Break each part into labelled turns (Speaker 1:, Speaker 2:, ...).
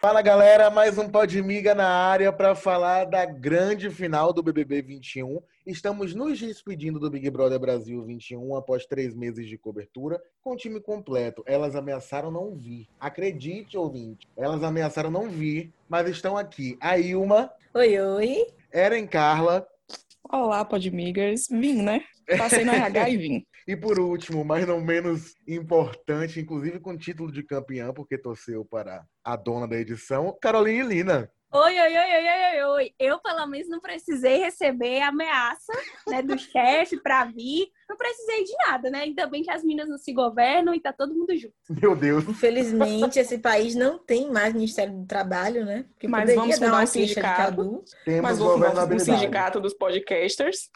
Speaker 1: Fala galera, mais um Podmiga na área para falar da grande final do BBB 21. Estamos nos despedindo do Big Brother Brasil 21 após três meses de cobertura, com o time completo. Elas ameaçaram não vir. Acredite, ouvinte, elas ameaçaram não vir, mas estão aqui. A Ilma.
Speaker 2: Oi, oi.
Speaker 1: Eren Carla.
Speaker 3: Olá, Podmigers. Vim, né? Passei no RH e vim.
Speaker 1: E por último, mas não menos importante, inclusive com título de campeã, porque torceu para a dona da edição, Caroline Lina.
Speaker 4: Oi, oi, oi, oi, oi, oi. Eu, pelo menos, não precisei receber ameaça né, do chefe para vir. Não precisei de nada, né? Ainda bem que as minas não se governam e tá todo mundo junto.
Speaker 1: Meu Deus.
Speaker 2: Infelizmente, esse país não tem mais Ministério do Trabalho, né?
Speaker 3: Porque Mas vamos mudar o sindicato.
Speaker 1: Temos
Speaker 3: Mas vamos mudar o sindicato dos podcasters.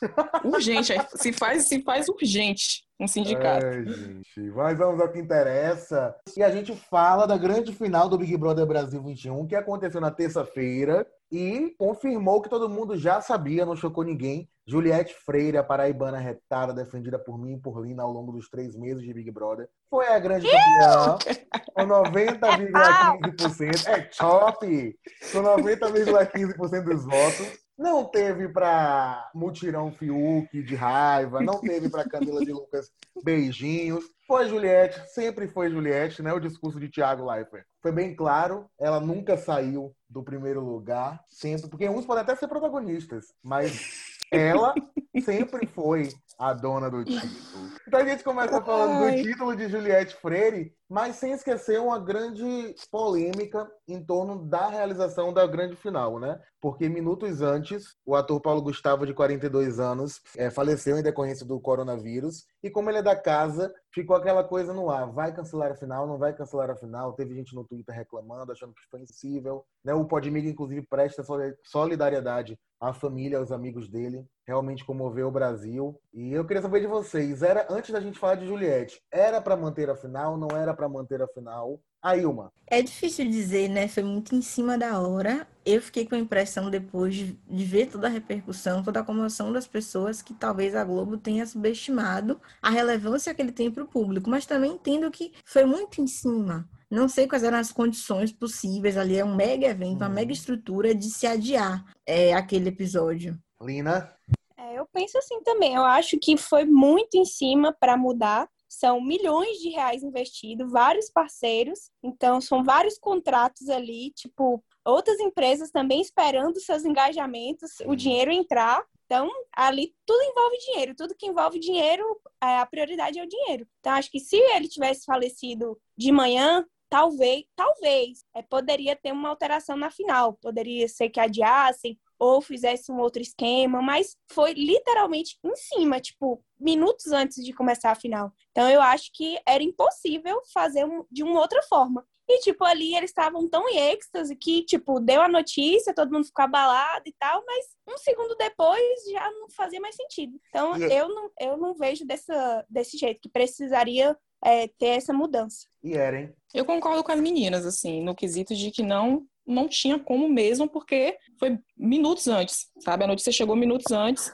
Speaker 3: Urgente, se faz, se faz urgente um sindicato.
Speaker 1: Ai, gente. Mas vamos ao que interessa. E a gente fala da grande final do Big Brother Brasil 21, que aconteceu na terça-feira e confirmou que todo mundo já sabia, não chocou ninguém. Juliette Freire, a paraibana retada, defendida por mim e por Lina ao longo dos três meses de Big Brother, foi a grande campeã com 90,15%. É top! Com 90,15% dos votos. Não teve para Mutirão Fiuk de raiva, não teve para Camila de Lucas beijinhos. Foi Juliette, sempre foi Juliette, né? O discurso de Thiago Leifert. Foi bem claro, ela nunca saiu do primeiro lugar, sempre, porque uns podem até ser protagonistas, mas ela sempre foi a dona do título. Então a gente começa falando Ai. do título de Juliette Freire, mas sem esquecer uma grande polêmica em torno da realização da grande final, né? Porque minutos antes, o ator Paulo Gustavo, de 42 anos, é, faleceu em decorrência do coronavírus. E como ele é da casa, ficou aquela coisa no ar: vai cancelar a final, não vai cancelar a final. Teve gente no Twitter reclamando, achando que foi impossível. Né? O Podmig, inclusive, presta solidariedade à família, aos amigos dele. Realmente comoveu o Brasil. E eu queria saber de vocês: era antes da gente falar de Juliette, era para manter a final, não era para manter a final? A Ilma.
Speaker 2: É difícil dizer, né? Foi muito em cima da hora. Eu fiquei com a impressão, depois de ver toda a repercussão, toda a comoção das pessoas, que talvez a Globo tenha subestimado a relevância que ele tem para o público. Mas também entendo que foi muito em cima. Não sei quais eram as condições possíveis ali. É um mega evento, uma mega uhum. estrutura de se adiar é, aquele episódio.
Speaker 1: Lina?
Speaker 4: É, eu penso assim também. Eu acho que foi muito em cima para mudar são milhões de reais investidos, vários parceiros, então são vários contratos ali, tipo, outras empresas também esperando seus engajamentos, o dinheiro entrar. Então, ali tudo envolve dinheiro, tudo que envolve dinheiro, é, a prioridade é o dinheiro. Então, acho que se ele tivesse falecido de manhã, talvez, talvez, é, poderia ter uma alteração na final, poderia ser que adiassem ou fizesse um outro esquema, mas foi literalmente em cima, tipo, minutos antes de começar a final. Então eu acho que era impossível fazer um, de uma outra forma. E, tipo, ali eles estavam tão em êxtase que, tipo, deu a notícia, todo mundo ficou abalado e tal, mas um segundo depois já não fazia mais sentido. Então, eu não, eu não vejo dessa, desse jeito, que precisaria é, ter essa mudança.
Speaker 1: E era, hein?
Speaker 3: Eu concordo com as meninas, assim, no quesito de que não não tinha como mesmo, porque foi minutos antes, sabe? A notícia chegou minutos antes.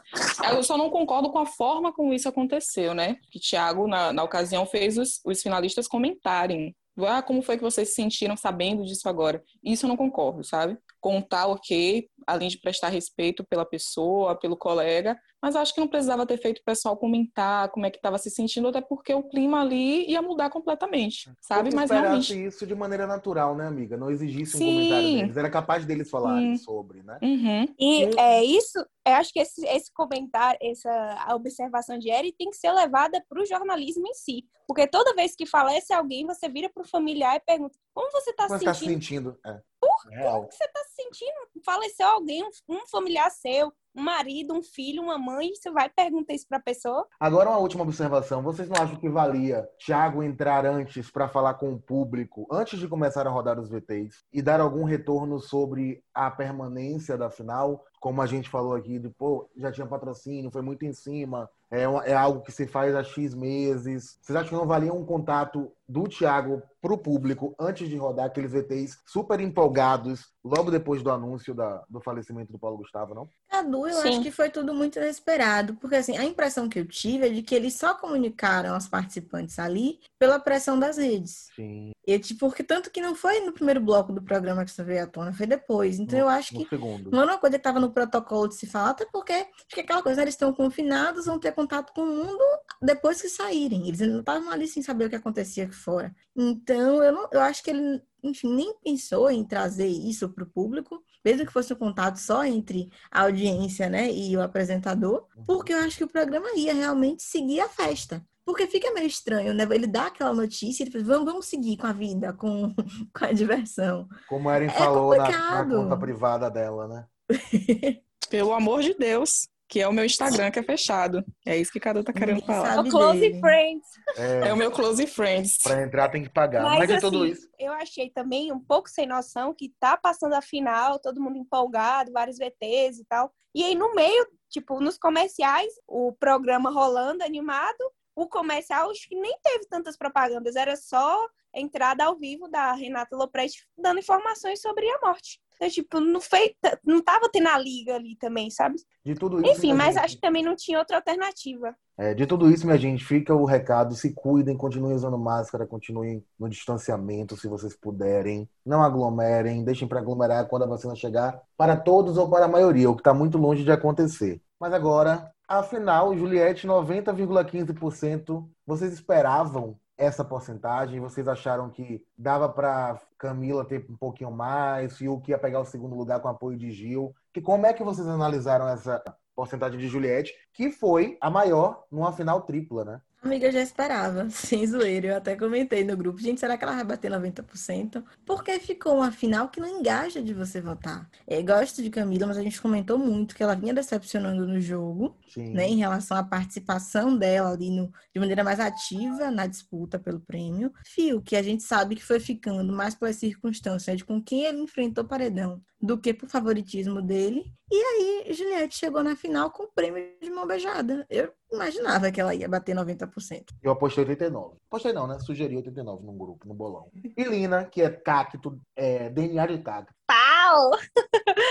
Speaker 3: Eu só não concordo com a forma como isso aconteceu, né? Que Thiago, na, na ocasião, fez os, os finalistas comentarem. Ah, como foi que vocês se sentiram sabendo disso agora? Isso eu não concordo, sabe? Contar, ok, além de prestar respeito pela pessoa, pelo colega, mas acho que não precisava ter feito o pessoal comentar como é que estava se sentindo, até porque o clima ali ia mudar completamente, sabe?
Speaker 1: Mas realmente isso de maneira natural, né, amiga? Não exigisse um Sim. comentário deles, era capaz deles falarem Sim. sobre, né?
Speaker 4: Uhum. E é isso, eu acho que esse, esse comentário, essa observação de Eri tem que ser levada para o jornalismo em si. Porque toda vez que falece alguém, você vira para o familiar e pergunta: como você está se sentindo?
Speaker 1: Tá sentindo? É.
Speaker 4: Por, como que você está se sentindo? Faleceu alguém, um familiar seu, um marido, um filho, uma mãe, você vai perguntar isso para a pessoa?
Speaker 1: Agora uma última observação. Vocês não acham que valia Thiago entrar antes para falar com o público, antes de começar a rodar os VTs, e dar algum retorno sobre a permanência da final? Como a gente falou aqui, de, pô, já tinha patrocínio, foi muito em cima, é, é algo que se faz há X meses. Vocês acham que não valia um contato do Thiago para o público antes de rodar aqueles ETs super empolgados logo depois do anúncio da, do falecimento do Paulo Gustavo, não?
Speaker 2: Cadu, eu
Speaker 4: Sim.
Speaker 2: acho que foi tudo muito inesperado, porque assim, a impressão que eu tive é de que eles só comunicaram aos participantes ali pela pressão das redes.
Speaker 1: Sim.
Speaker 2: E, tipo, porque tanto que não foi no primeiro bloco do programa que isso veio à tona, foi depois. Então eu acho que
Speaker 1: No segundo.
Speaker 2: não era uma coisa que estava no protocolo de se falar, até porque acho que aquela coisa, eles estão confinados, vão ter contato com o mundo depois que saírem. Eles não estavam ali sem saber o que acontecia aqui fora. Então, eu, não, eu acho que ele, enfim, nem pensou em trazer isso para o público, mesmo que fosse um contato só entre a audiência, né, e o apresentador, porque eu acho que o programa ia realmente seguir a festa. Porque fica meio estranho, né? Ele dá aquela notícia e ele fala, vamos, vamos seguir com a vida, com, com a diversão.
Speaker 1: Como a Erin
Speaker 2: É
Speaker 1: falou na, na conta privada dela, né?
Speaker 3: Pelo amor de Deus, que é o meu Instagram que é fechado. É isso que cada tá querendo falar.
Speaker 2: sabe
Speaker 4: O Close
Speaker 2: dele.
Speaker 4: Friends.
Speaker 1: É,
Speaker 3: É o meu close friends.
Speaker 1: Pra entrar tem que pagar.
Speaker 4: Mas,
Speaker 1: Mas, de
Speaker 4: assim,
Speaker 1: tudo isso.
Speaker 4: eu achei também um pouco sem noção que tá passando a final, todo mundo empolgado, vários VTs e tal. E aí no meio, tipo, nos comerciais, o programa rolando, animado, o comercial acho que nem teve tantas propagandas, era só entrada ao vivo da Renata Lopresti dando informações sobre a morte. Então, tipo, não, foi, não tava tendo a liga ali também, sabe?
Speaker 1: De tudo isso.
Speaker 4: Enfim, mas
Speaker 1: gente,
Speaker 4: acho que também não tinha outra alternativa.
Speaker 1: é, de tudo isso, minha gente, fica o recado. Se cuidem, continuem usando máscara, continuem no distanciamento, se vocês puderem. Não aglomerem, deixem para aglomerar quando a vacina chegar para todos ou para a maioria, o que está muito longe de acontecer. Mas agora, afinal, Juliette, 90,15%. Vocês esperavam essa porcentagem? Vocês acharam que dava para Camila ter um pouquinho mais, Fiuk ia pegar o segundo lugar com apoio de Gil? Que como é que vocês analisaram essa porcentagem de Juliette, que foi a maior numa final tripla, né?
Speaker 2: Amiga, eu já esperava, sem zoeira. Eu até comentei no grupo. Gente, será que ela vai bater 90%? Porque ficou uma final que não engaja de você votar. É, gosto de Camila, mas a gente comentou muito que ela vinha decepcionando no jogo,
Speaker 1: Sim.
Speaker 2: né? Em relação à participação dela ali no, de maneira mais ativa na disputa pelo prêmio. Fio, que a gente sabe que foi ficando mais pelas circunstâncias de com quem ele enfrentou o paredão do que por favoritismo dele. E aí, Juliette chegou na final com o prêmio de mão beijada. Eu imaginava que ela ia bater 90%.
Speaker 1: Eu apostei 89. Apostei não, né? Sugeri 89 num grupo, no bolão. E Lina, que é cacto, é, DNA de cacto.
Speaker 4: Pau!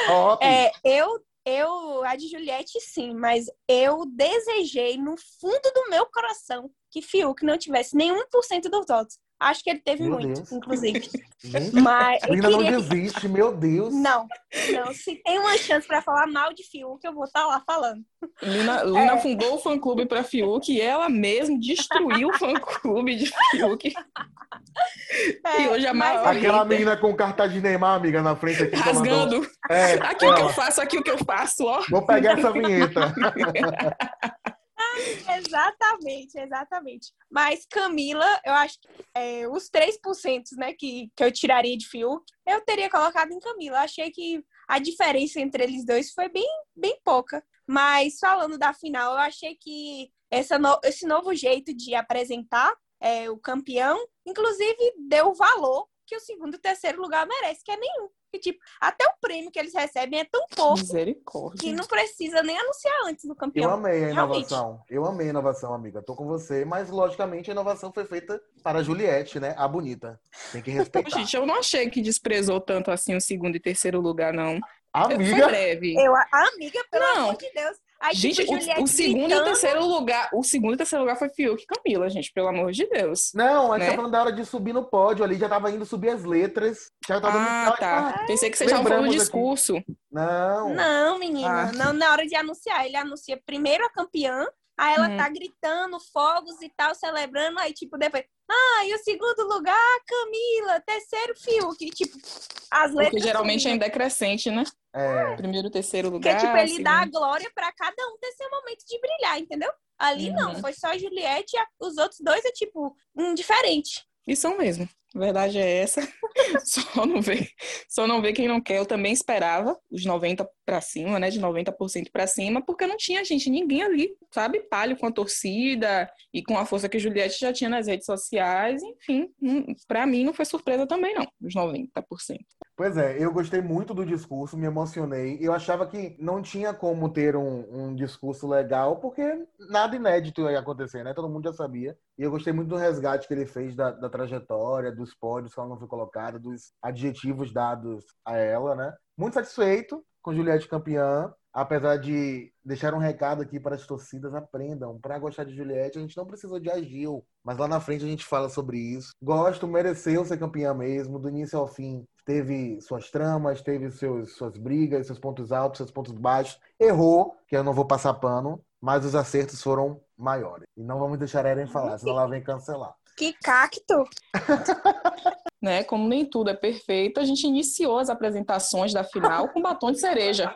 Speaker 1: Top!
Speaker 4: É, eu, eu, a de Juliette, sim, mas eu desejei no fundo do meu coração que Fiuk não tivesse nenhum por cento dos votos. Acho que ele teve
Speaker 1: Meu
Speaker 4: muito,
Speaker 1: Deus.
Speaker 4: inclusive.
Speaker 1: Gente,
Speaker 4: Mas eu
Speaker 1: Lina não
Speaker 4: queria...
Speaker 1: desiste, meu Deus.
Speaker 4: Não, não. Se tem uma chance pra falar mal de Fiuk, eu vou estar lá falando.
Speaker 3: Lina, Lina fundou o fã-clube pra Fiuk e ela mesma destruiu o fã-clube de Fiuk. E hoje a maior-
Speaker 1: Aquela menina com carta de Neymar, amiga, na frente aqui. mandou-
Speaker 3: Rasgando.
Speaker 1: É,
Speaker 3: Aqui o que eu faço, aqui o que eu faço, ó.
Speaker 1: Vou pegar essa vinheta.
Speaker 4: Exatamente, exatamente. Mas Camila, eu acho que é, os 3% né, que, que eu tiraria de Fiuk, eu teria colocado em Camila. Eu achei que a diferença entre eles dois foi bem, bem pouca. Mas falando da final, eu achei que essa no- esse novo jeito de apresentar é, o campeão, inclusive, deu o valor que o segundo e terceiro lugar merece, que é nenhum. Que, tipo, até o prêmio que eles recebem é tão pouco que
Speaker 3: Misericórdia.
Speaker 4: não precisa nem anunciar antes do
Speaker 1: Eu
Speaker 4: campeão.
Speaker 1: amei a
Speaker 4: Realmente.
Speaker 1: inovação. Eu amei a inovação, amiga. Tô com você, mas logicamente a inovação foi feita para a Juliette, né? A bonita. Tem que respeitar.
Speaker 3: Gente, eu não achei que desprezou tanto assim o segundo e terceiro lugar, não. Foi
Speaker 1: Amiga,
Speaker 3: breve.
Speaker 4: Eu, a amiga, pelo
Speaker 3: Não.
Speaker 4: amor de Deus. Aí,
Speaker 3: Gente,
Speaker 4: tipo,
Speaker 3: o- o, segundo e
Speaker 4: gritando.
Speaker 3: o terceiro lugar, o segundo e terceiro lugar foi Fiuk e Camila, gente, pelo amor de Deus.
Speaker 1: não, a gente
Speaker 3: Né?
Speaker 1: tá falando da hora de subir no pódio ali, já tava indo subir as letras. Já tava
Speaker 3: Ah, tá. Pensei que vocês estavam falando do
Speaker 1: lembramos aqui.
Speaker 3: discurso.
Speaker 1: Não.
Speaker 4: Não, menina.
Speaker 3: Ah.
Speaker 4: Não, na hora de anunciar. Ele anuncia primeiro a campeã, aí ela
Speaker 3: Uhum.
Speaker 4: tá gritando, fogos e tal, celebrando. Aí, tipo, depois. Ah, e o segundo lugar, Camila. Terceiro, Fiuk. E, tipo, as letras.
Speaker 3: Porque geralmente
Speaker 4: subindo.
Speaker 3: ainda é crescente, né?
Speaker 1: É.
Speaker 3: Primeiro, terceiro
Speaker 4: Porque,
Speaker 3: lugar.
Speaker 4: tipo, ele dá a
Speaker 3: segundo-
Speaker 4: glória pra cada um ter seu momento de brilhar, entendeu? Ali não,
Speaker 3: Uhum.
Speaker 4: foi só a Juliette e a- os outros dois é, tipo, indiferente.
Speaker 3: E são mesmo. A verdade é essa. só não vê, só não vê quem não quer. Eu também esperava os 90 pra cima, né, de 90% pra cima, porque não tinha gente, ninguém ali, sabe, palho com a torcida e com a força que Juliette já tinha nas redes sociais, enfim, não- pra mim não foi surpresa também não, os 90%.
Speaker 1: Pois é, eu gostei muito do discurso, me emocionei. Eu achava que não tinha como ter um, um, discurso legal, porque nada inédito ia acontecer, né? Todo mundo já sabia. E eu gostei muito do resgate que ele fez da, da trajetória, dos pódios que ela não foi colocada, dos adjetivos dados a ela, né? Muito satisfeito com Juliette campeã apesar de deixar um recado aqui para as torcidas, aprendam. Para gostar de Juliette, a gente não precisa de Agil, mas lá na frente a gente fala sobre isso. Gosto, mereceu ser campeã mesmo, do início ao fim. Teve suas tramas, teve seus, suas brigas, seus pontos altos, seus pontos baixos. Errou, que eu não vou passar pano, mas os acertos foram maiores. E não vamos deixar a Eren falar, senão ela vem cancelar.
Speaker 4: Que cacto!
Speaker 3: né? Como nem tudo é perfeito, a gente iniciou as apresentações da final com batom de cereja.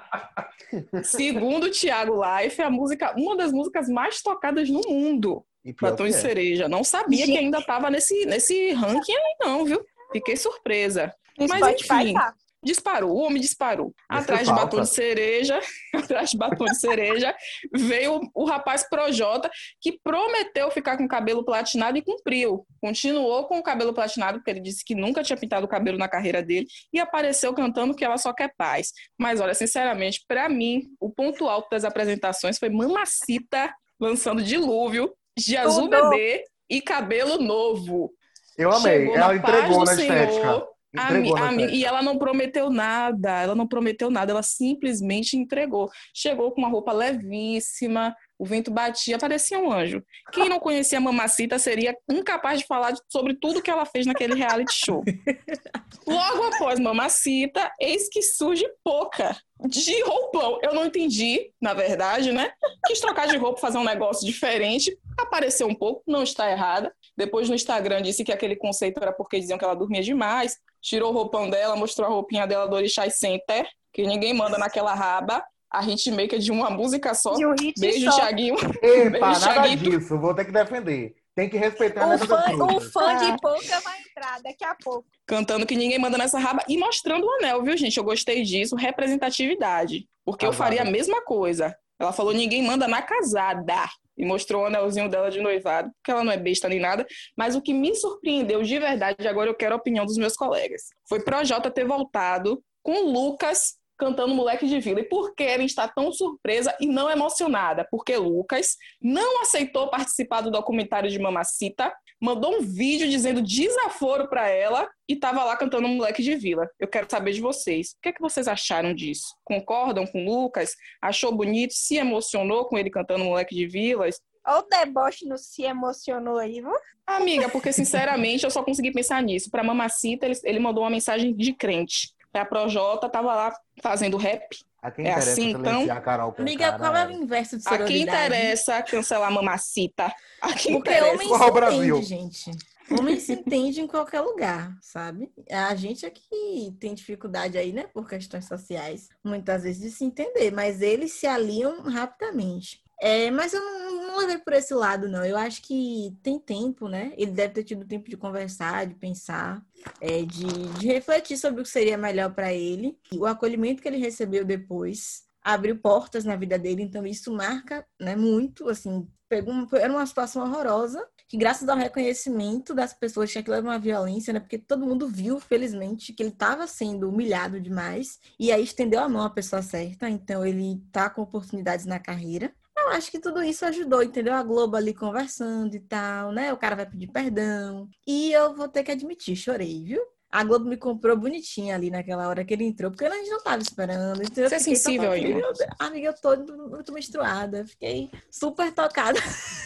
Speaker 3: Segundo o Thiago Life, a música, uma das músicas mais tocadas no mundo. Batom de é. cereja. Não sabia gente. que ainda estava nesse, nesse ranking aí, não, viu? Fiquei surpresa. Mas enfim. Tá. Disparou, o homem disparou. atrás de batom de cereja, atrás de batom de cereja, veio o, rapaz Projota, que prometeu ficar com o cabelo platinado e cumpriu. Continuou com o cabelo platinado, porque ele disse que nunca tinha pintado o cabelo na carreira dele, e apareceu cantando que ela só quer paz. Mas olha, sinceramente, para mim, o ponto alto das apresentações foi Mamacita lançando Dilúvio, de azul Tudo. bebê e cabelo novo.
Speaker 1: Eu amei, Chegou ela entregou na estética. Senhor,
Speaker 3: Ami, ami, e ela não prometeu nada, ela não prometeu nada, ela simplesmente entregou. Chegou com uma roupa levíssima, o vento batia, parecia um anjo. Quem não conhecia a Mamacita seria incapaz de falar sobre tudo que ela fez naquele reality show. Logo após Mamacita, eis que surge Poca, de roupão. Eu não entendi, na verdade, né? Quis trocar de roupa, fazer um negócio diferente. Apareceu um pouco, não está errada. Depois no Instagram disse que aquele conceito era porque diziam que ela dormia demais tirou o roupão dela, mostrou a roupinha dela do Orixá Center, que ninguém manda naquela raba. A hitmaker de uma música só.
Speaker 4: De um hit
Speaker 3: Beijo,
Speaker 4: só.
Speaker 3: Thiaguinho.
Speaker 1: Epa, Beijo, nada Thiaguinho. disso. Vou ter que defender. Tem que respeitar
Speaker 4: o fã, o fã de pouca vai entrar daqui a pouco.
Speaker 3: Cantando que ninguém manda nessa raba e mostrando o anel, viu, gente? Eu gostei disso. Representatividade. Porque eu faria a mesma coisa. Ela falou: ninguém manda na casada e mostrou o anelzinho dela de noivado, porque ela não é besta nem nada. Mas o que me surpreendeu de verdade, agora eu quero a opinião dos meus colegas, foi Projota ter voltado com Lucas cantando Moleque de Vila. E por que ela está tão surpresa e não emocionada? Porque Lucas não aceitou participar do documentário de Mamacita, mandou um vídeo dizendo desaforo para ela e estava lá cantando Moleque de Vila. Eu quero saber de vocês. O que, é que vocês acharam disso? Concordam com Lucas? Achou bonito? Se emocionou com ele cantando Moleque de Vila?
Speaker 4: Olha o deboche não se emocionou aí, viu?
Speaker 3: Amiga, porque sinceramente eu só consegui pensar nisso. Para Mamacita, ele, ele mandou uma mensagem de crente a Projota tava lá fazendo rap.
Speaker 1: A quem é interessa assim, então. A Carol
Speaker 2: Amiga, qual é o inverso de sororidade?
Speaker 3: A quem interessa cancelar a mamacita. A quem
Speaker 2: Porque
Speaker 3: interessa.
Speaker 2: homem se Brasil. entende, gente. Homem se entende em qualquer lugar, sabe? A gente é que tem dificuldade aí, né? Por questões sociais, muitas vezes, de se entender. Mas eles se aliam rapidamente. É, mas eu não, levei por esse lado, não. Eu acho que tem tempo, né? Ele deve ter tido tempo de conversar, de pensar, é, de, de refletir sobre o que seria melhor para ele. O acolhimento que ele recebeu depois abriu portas na vida dele, então isso marca né, muito, assim, pegou, era uma situação horrorosa, que graças ao reconhecimento das pessoas que levar uma violência, né, porque todo mundo viu, felizmente, que ele estava sendo humilhado demais, e aí estendeu a mão à pessoa certa, então ele tá com oportunidades na carreira, eu acho que tudo isso ajudou, entendeu? A Globo ali conversando e tal, né? O cara vai pedir perdão. E eu vou ter que admitir, chorei, viu? A Globo me comprou bonitinha ali naquela hora que ele entrou, porque a gente não tava esperando.
Speaker 3: Então Você é sensível aí.
Speaker 2: Amiga, eu tô muito menstruada. Fiquei super tocada.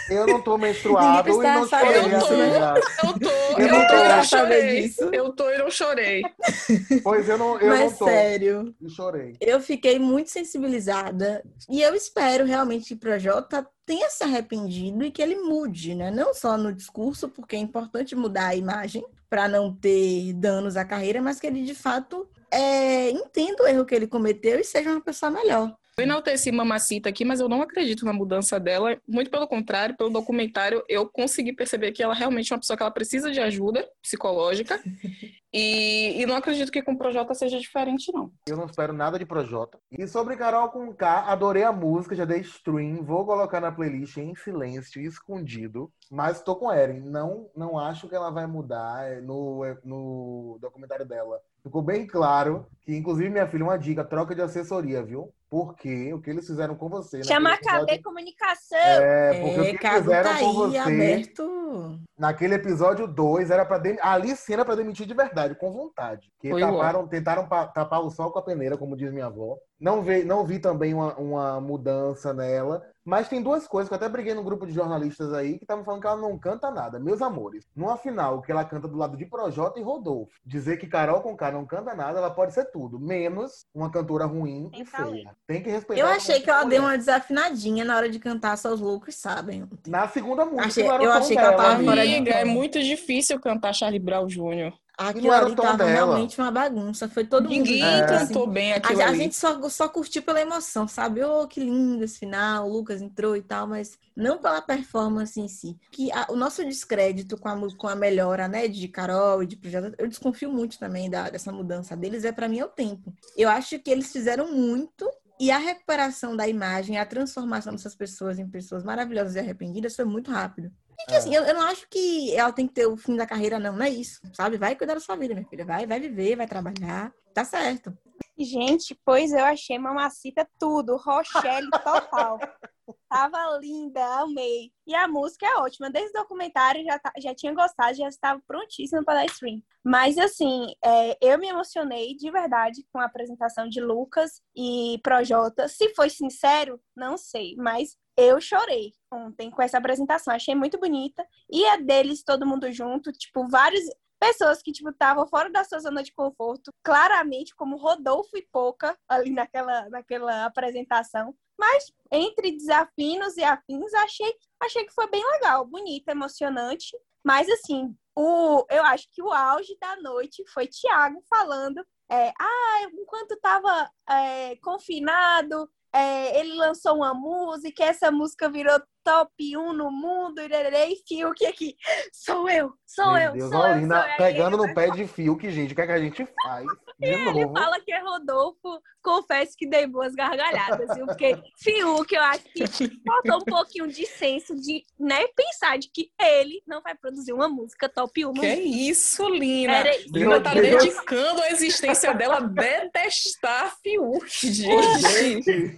Speaker 1: Eu não tô menstruada e não chorei.
Speaker 3: Eu tô, eu tô, eu, eu tô, eu não chorei. Eu tô e não chorei.
Speaker 1: Pois eu não, eu
Speaker 2: Mas
Speaker 1: não tô.
Speaker 2: sério.
Speaker 1: E chorei.
Speaker 2: Eu fiquei muito sensibilizada. E eu espero realmente que o Projota tenha se arrependido e que ele mude, né? Não só no discurso, porque é importante mudar a imagem para não ter danos à carreira, mas que ele de fato é, entenda o erro que ele cometeu e seja uma pessoa melhor.
Speaker 3: Eu enalteci Mamacita aqui, mas eu não acredito na mudança dela. Muito pelo contrário, pelo documentário, eu consegui perceber que ela realmente é uma pessoa que ela precisa de ajuda psicológica. E, e não acredito que com Projota seja diferente, não.
Speaker 1: Eu não espero nada de Projota. E sobre Carol com K, adorei a música, já dei stream, vou colocar na playlist em silêncio, escondido. Mas tô com a Erin. Não, não acho que ela vai mudar é, no, é, no documentário dela. Ficou bem claro que, inclusive, minha filha, uma dica, troca de assessoria, viu? Porque o que eles fizeram com você.
Speaker 4: Chama a
Speaker 1: episódio...
Speaker 4: KB Comunicação.
Speaker 1: É, porque o que
Speaker 2: Cago
Speaker 1: fizeram
Speaker 2: tá
Speaker 1: com
Speaker 2: aí,
Speaker 1: você.
Speaker 2: aberto.
Speaker 1: Naquele episódio 2, era pra dem... ali sim era pra demitir de verdade, com vontade. Que
Speaker 3: Foi
Speaker 1: taparam, tentaram pa- tapar o sol com a peneira, como diz minha avó. Não vi, não vi também uma, uma mudança nela. Mas tem duas coisas que eu até briguei no grupo de jornalistas aí que estavam falando que ela não canta nada. Meus amores, numa final que ela canta do lado de Projota e Rodolfo, dizer que Carol com K não canta nada, ela pode ser tudo, menos uma cantora ruim
Speaker 4: Tem
Speaker 1: e
Speaker 4: talento.
Speaker 1: feia. Tem que respeitar.
Speaker 2: Eu achei que ela
Speaker 1: mulher.
Speaker 2: deu uma desafinadinha na hora de cantar Só os Loucos Sabem.
Speaker 1: Na segunda música,
Speaker 2: Achei- eu achei que ela tava fora de
Speaker 3: é muito difícil cantar Charlie Brown Jr.
Speaker 2: Aquilo ali tava
Speaker 1: dela.
Speaker 2: realmente uma bagunça. Foi todo
Speaker 3: Ninguém
Speaker 2: mundo assim.
Speaker 3: cantou bem
Speaker 2: A,
Speaker 3: aquilo
Speaker 2: a
Speaker 3: ali.
Speaker 2: gente só, só curtiu pela emoção, sabe? Oh, que lindo esse final, o Lucas entrou e tal, mas não pela performance em si. Que a- o nosso descrédito com a, com a melhora, né, de Carol e de projeto, eu desconfio muito também da, dessa mudança deles, é para mim é o tempo. Eu acho que eles fizeram muito e a recuperação da imagem, a transformação dessas pessoas em pessoas maravilhosas e arrependidas foi muito rápido. E que,
Speaker 1: É.
Speaker 2: assim, eu, eu não acho que ela tem que ter o fim da carreira, não, não é isso, sabe? Vai cuidar da sua vida, minha filha. Vai, vai viver, vai trabalhar. Tá certo.
Speaker 4: Gente, pois eu achei Mamacita tudo, Rochelle total. Tava linda, amei. E a música é ótima. Desde o documentário já, tá- já tinha gostado, já estava prontíssima para dar stream. Mas assim, é, eu me emocionei de verdade com a apresentação de Lucas e Projota. Se foi sincero, não sei, mas eu chorei ontem com essa apresentação. Achei muito bonita. E a deles, todo mundo junto, tipo, vários pessoas que, tipo, estavam fora da sua zona de conforto, claramente, como Rodolfo e Poca, ali naquela, naquela apresentação. Mas, entre desafinos e afins, achei, achei que foi bem legal, bonita, emocionante. Mas, assim, o, eu acho que o auge da noite foi Thiago falando, é, ah, enquanto estava confinado, é, ele lançou uma música, essa música virou top 1 no mundo, e, Fiuk aqui, sou eu, sou
Speaker 1: Meu
Speaker 4: eu,
Speaker 1: Deus,
Speaker 4: sou
Speaker 1: a
Speaker 4: eu, sou eu.
Speaker 1: pegando no pé de Fiuk, gente. O que, é que a gente faz? De
Speaker 4: ele
Speaker 1: novo.
Speaker 4: fala que é Rodolfo, confesso que dei boas gargalhadas, viu? Porque Fiuk, eu acho que faltou um pouquinho de senso de né, pensar de que ele não vai produzir uma música top 1 no
Speaker 3: Que é isso, Lina?
Speaker 4: Era.
Speaker 3: Lina tá
Speaker 1: Deus.
Speaker 3: dedicando a existência dela a detestar Fiuk, gente.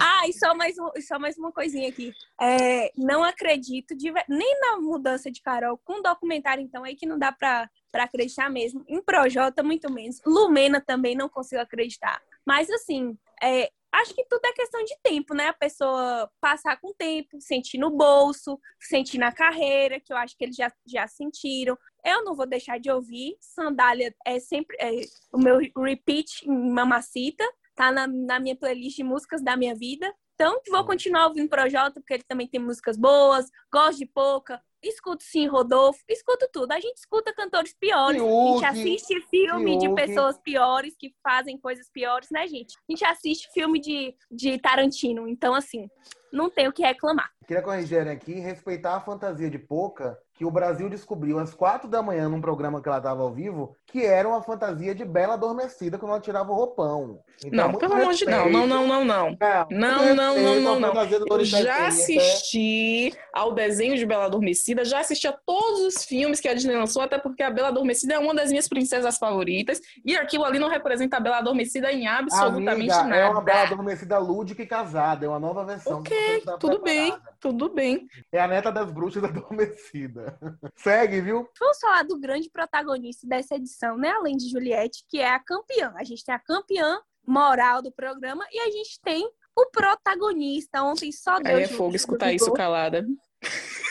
Speaker 4: Ah, e só mais, um, e só mais uma coisinha aqui. É, não acredito de nem na mudança de Carol com documentário, então, aí que não dá pra, pra acreditar mesmo. Em Projota, muito menos. Lumena também não consigo acreditar. Mas, assim, é, acho que tudo é questão de tempo, né? A pessoa passar com o tempo, sentir no bolso, sentir na carreira, que eu acho que eles já, já sentiram. Eu não vou deixar de ouvir. Sandália é sempre é, o meu repeat em Mamacita. Tá na, na minha playlist de músicas da minha vida. Então, vou continuar ouvindo Projota, porque ele também tem músicas boas. Gosto de pouca. Escuto sim, Rodolfo. Escuto tudo. A gente escuta cantores piores. a
Speaker 1: Fiuk,
Speaker 4: gente assiste filme de
Speaker 1: Fiuk.
Speaker 4: pessoas piores que fazem coisas piores, né, gente? A gente assiste filme de, de Tarantino. Então, assim, não tem o que reclamar.
Speaker 1: Queria corrigir aqui, respeitar a fantasia de Poca, que o Brasil descobriu às quatro da manhã num programa que ela estava ao vivo, que era uma fantasia de bela adormecida quando ela tirava o roupão. Então,
Speaker 3: Não, pelo amor de Deus. Não, não, não, não.
Speaker 1: Não,
Speaker 3: Não, não, não, não, Eu já assisti ao desenho de Bela Adormecida, já assisti a todos os filmes que a Disney lançou, até porque a Bela Adormecida é uma das minhas princesas favoritas, e aquilo ali não representa a Bela Adormecida em absolutamente
Speaker 1: Amiga,
Speaker 3: nada.
Speaker 1: é uma bela adormecida lúdica e casada, é uma nova versão.
Speaker 3: Ok,
Speaker 1: que está
Speaker 3: tudo bem, tudo bem.
Speaker 1: É a neta das bruxas adormecida. Segue, viu?
Speaker 4: Vamos falar do grande protagonista dessa edição, né? Além de Juliette, que é a campeã. A gente tem a campeã moral do programa e a gente tem o protagonista. Ontem só Deus.
Speaker 3: Aí é fogo escutar isso calada.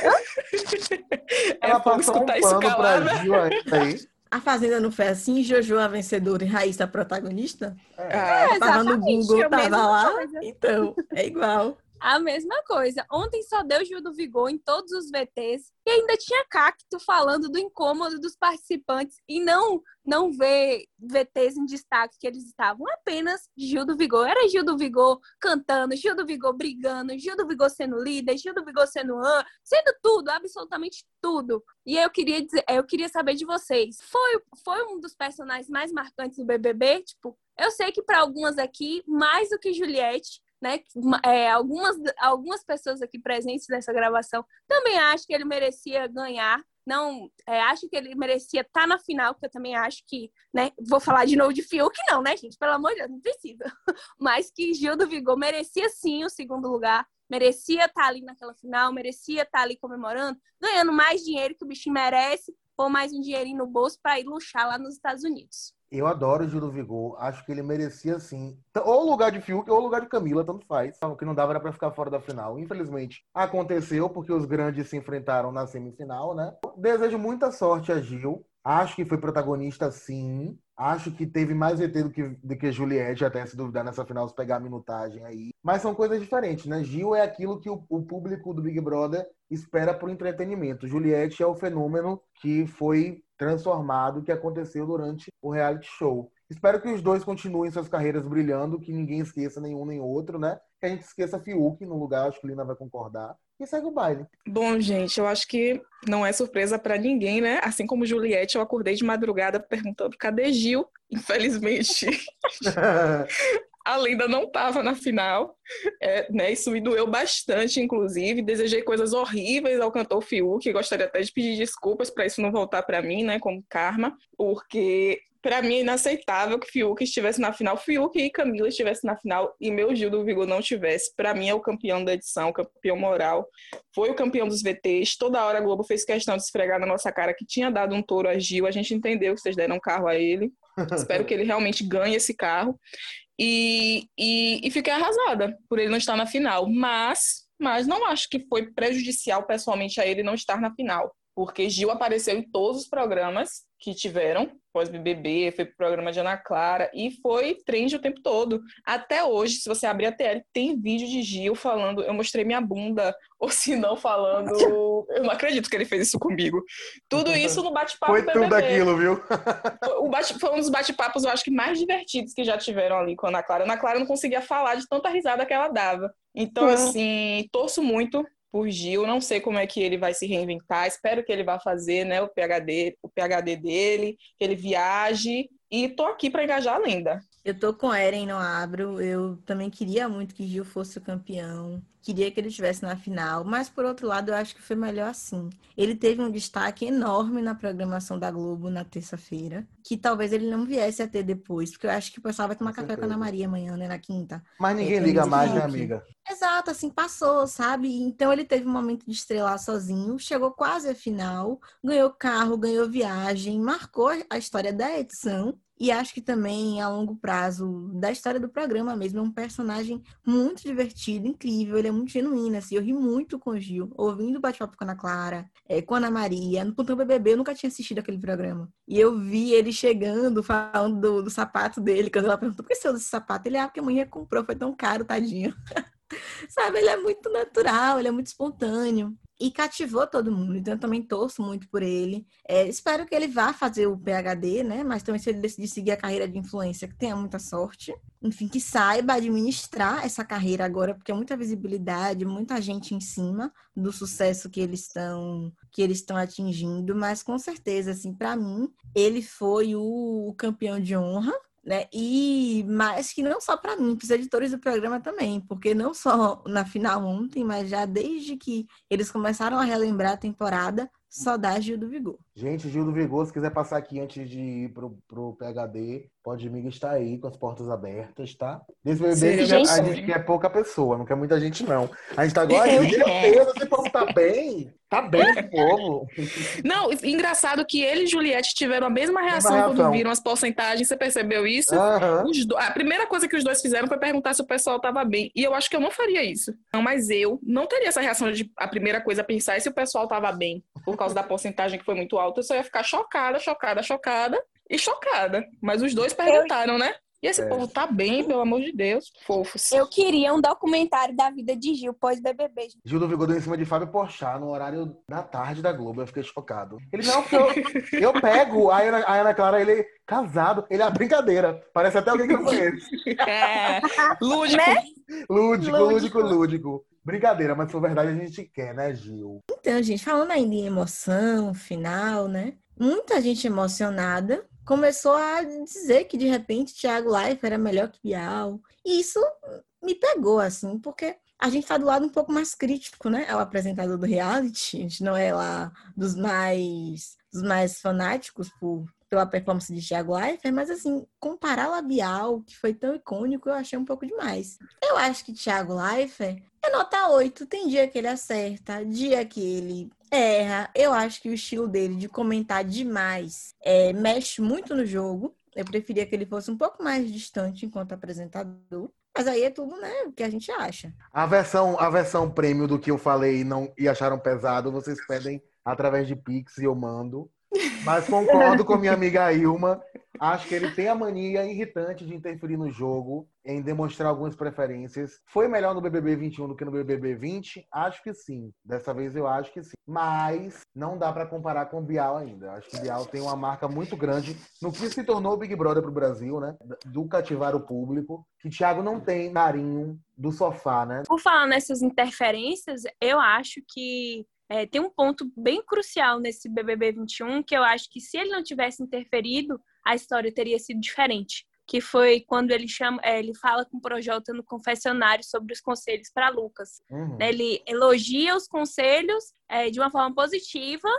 Speaker 3: É
Speaker 1: Ela
Speaker 3: fogo
Speaker 1: passou um
Speaker 3: escutar isso calada.
Speaker 1: Gil aí.
Speaker 2: A Fazenda não foi assim? Jojo a vencedora e Raíssa a protagonista?
Speaker 1: É.
Speaker 3: Ah,
Speaker 2: Tava no Google, tava lá.
Speaker 4: coisa.
Speaker 2: Então, é igual.
Speaker 4: A mesma coisa. Ontem só deu Gil do Vigor em todos os VTs e ainda tinha Cacto falando do incômodo dos participantes e não não ver VTs em destaque que eles estavam apenas Gil do Vigor. Era Gil do Vigor cantando, Gil do Vigor brigando, Gil do Vigor sendo líder, Gil do Vigor sendo an, sendo tudo, absolutamente tudo. E eu queria dizer, eu queria saber de vocês. Foi foi um dos personagens mais marcantes do BBB, tipo, eu sei que para algumas aqui mais do que Juliette, né? É, algumas, algumas pessoas aqui presentes nessa gravação também acham que ele merecia ganhar. Não, é, acho que ele merecia estar tá na final, porque eu também acho que, né? Vou falar de novo de Fiuk, não, né, gente? Pelo amor de Deus, não precisa. Mas que Gil do Vigor merecia sim o segundo lugar, merecia estar tá ali naquela final, merecia estar tá ali comemorando, ganhando mais dinheiro que o bichinho merece, ou mais um dinheirinho no bolso para ir luxar lá nos Estados Unidos.
Speaker 1: Eu adoro o Gil Vigor. Acho que ele merecia, sim. Ou o lugar de Fiuk ou o lugar de Camila, tanto faz. O que não dava era pra ficar fora da final. Infelizmente, aconteceu porque os grandes se enfrentaram na semifinal, né? Desejo muita sorte a Gil. Acho que foi protagonista, sim. Acho que teve mais ET do que, do que Juliette, até se duvidar nessa final, se pegar a minutagem aí. Mas são coisas diferentes, né? Gil é aquilo que o, o público do Big Brother espera por entretenimento. Juliette é o fenômeno que foi transformado que aconteceu durante o reality show. Espero que os dois continuem suas carreiras brilhando, que ninguém esqueça nenhum nem outro, né? Que a gente esqueça Fiuk no lugar, acho que Lina vai concordar. E segue o baile.
Speaker 3: Bom, gente, eu acho que não é surpresa para ninguém, né? Assim como Juliette, eu acordei de madrugada perguntando cadê Gil? Infelizmente, a Lenda não estava na final, é, né? Isso me doeu bastante, inclusive. Desejei coisas horríveis ao cantor Fiuk. Gostaria até de pedir desculpas para isso não voltar para mim, né? Como karma, porque para mim é inaceitável que Fiuk estivesse na final, Fiuk e Camila estivessem na final e meu Gil do Vigor não estivesse. Para mim é o campeão da edição, o campeão moral. Foi o campeão dos VTs. Toda hora a Globo fez questão de esfregar na nossa cara que tinha dado um touro a Gil. A gente entendeu que vocês deram um carro a ele. Espero que ele realmente ganhe esse carro. E, e, e fiquei arrasada por ele não estar na final. Mas, mas não acho que foi prejudicial pessoalmente a ele não estar na final. Porque Gil apareceu em todos os programas que tiveram pós-BBB, foi pro programa de Ana Clara e foi trend o tempo todo. Até hoje, se você abrir a TL, tem vídeo de Gil falando, eu mostrei minha bunda, ou se não falando, eu não acredito que ele fez isso comigo. Tudo isso no bate-papo
Speaker 1: Foi tudo aquilo, viu?
Speaker 3: o bate, foi um dos bate-papos, eu acho que mais divertidos que já tiveram ali com a Ana Clara. A Ana Clara não conseguia falar de tanta risada que ela dava. Então, uhum. assim, torço muito por Gil. Não sei como é que ele vai se reinventar. Espero que ele vá fazer, né, o PhD, o PhD dele, que ele viaje. E tô aqui para engajar a lenda.
Speaker 2: Eu tô com Eren no Abro. Eu também queria muito que Gil fosse o campeão. Queria que ele estivesse na final, mas por outro lado, eu acho que foi melhor assim. Ele teve um destaque enorme na programação da Globo na terça-feira, que talvez ele não viesse a ter depois, porque eu acho que o pessoal vai tomar com café com a Ana Maria amanhã, né, na quinta.
Speaker 1: Mas ninguém é, liga mais, né, amiga?
Speaker 2: Exato, assim, passou, sabe? Então ele teve um momento de estrelar sozinho, chegou quase à final, ganhou carro, ganhou viagem, marcou a história da edição e acho que também, a longo prazo, da história do programa mesmo, é um personagem muito divertido, incrível. Ele é muito genuíno, assim. Eu ri muito com o Gil, ouvindo o bate-papo com a Ana Clara, é, com a Ana Maria. No Plantão BBB, eu nunca tinha assistido aquele programa. E eu vi ele chegando, falando do, do sapato dele. Quando ela perguntou, por que você usa esse sapato? Ele, ah, porque a mãe comprou, foi tão caro, tadinho. Sabe, ele é muito natural, ele é muito espontâneo e cativou todo mundo. Então, eu também torço muito por ele. É, espero que ele vá fazer o PhD, né? Mas também, se ele decidir seguir a carreira de influência, que tenha muita sorte. Enfim, que saiba administrar essa carreira agora, porque é muita visibilidade, muita gente em cima do sucesso que eles estão que eles estão atingindo. Mas com certeza, assim, para mim, ele foi o campeão de honra né? E mas que não só para mim, para os editores do programa também, porque não só na final ontem, mas já desde que eles começaram a relembrar a temporada, só dá Gil do Vigor.
Speaker 1: Gente, Gil do Vigor, se quiser passar aqui antes de ir pro, pro PHD, pode me estar aí com as portas abertas, tá? Desse bebê Sim, a gente quer pouca pessoa, não quer muita gente, não. A gente tá agora, meu Deus, esse povo tá bem. Tá bem esse povo.
Speaker 3: Não, engraçado que ele e Juliette tiveram a mesma reação, mesma reação. quando viram as porcentagens. Você percebeu isso?
Speaker 1: Uhum.
Speaker 3: Do... A primeira coisa que os dois fizeram foi perguntar se o pessoal tava bem. E eu acho que eu não faria isso. Não, mas eu não teria essa reação de a primeira coisa a pensar é se o pessoal tava bem, por causa da porcentagem que foi muito alta. Eu só ia ficar chocada, chocada, chocada e chocada. Mas os dois perguntaram,
Speaker 4: eu...
Speaker 3: né? E esse
Speaker 1: É.
Speaker 3: povo tá bem, pelo amor de Deus, fofos.
Speaker 4: Eu queria um documentário da vida de Gil pós-BBB.
Speaker 1: Gil do Vigor deu em cima de Fábio Porchat no horário da tarde da Globo. Eu fiquei chocado. Ele, não, porque eu, eu pego a Ana, a Ana Clara, ele é casado. Ele é uma brincadeira. Parece até alguém que eu conheço.
Speaker 3: É, lúdico.
Speaker 4: Né?
Speaker 1: Lúdico, lúdico,
Speaker 4: Lúdico.
Speaker 1: lúdico. Brincadeira, mas for verdade a gente quer, né, Gil?
Speaker 2: Então, gente, falando ainda em emoção, final, né? Muita gente emocionada começou a dizer que de repente Thiago Leifert era melhor que Bial. E isso me pegou, assim, porque a gente tá do lado um pouco mais crítico, né? É o apresentador do reality, a gente não é lá dos mais, dos mais fanáticos por, pela performance de Thiago Leifert, mas assim, comparar Labial, que foi tão icônico, eu achei um pouco demais. Eu acho que Thiago Leifert é nota 8. Tem dia que ele acerta, dia que ele erra. Eu acho que o estilo dele de comentar demais é, mexe muito no jogo. Eu preferia que ele fosse um pouco mais distante enquanto apresentador. Mas aí é tudo, né, o que a gente acha.
Speaker 1: A versão, a versão prêmio do que eu falei não, e acharam pesado, vocês pedem através de Pix e eu mando. Mas concordo com minha amiga Ilma. Acho que ele tem a mania irritante de interferir no jogo, em demonstrar algumas preferências. Foi melhor no BBB 21 do que no BBB 20? Acho que sim. Dessa vez eu acho que sim. Mas não dá pra comparar com o Bial ainda. Acho que o Bial tem uma marca muito grande no que se tornou o Big Brother pro Brasil, né? Do cativar o público. Que Thiago não tem carinho do sofá, né?
Speaker 4: Por falar nessas interferências, eu acho que é, tem um ponto bem crucial nesse BBB 21 que eu acho que se ele não tivesse interferido, a história teria sido diferente. Que foi quando ele chama, é, ele fala com o Projota no confessionário sobre os conselhos para Lucas.
Speaker 1: Uhum.
Speaker 4: Ele elogia os conselhos é, de uma forma positiva.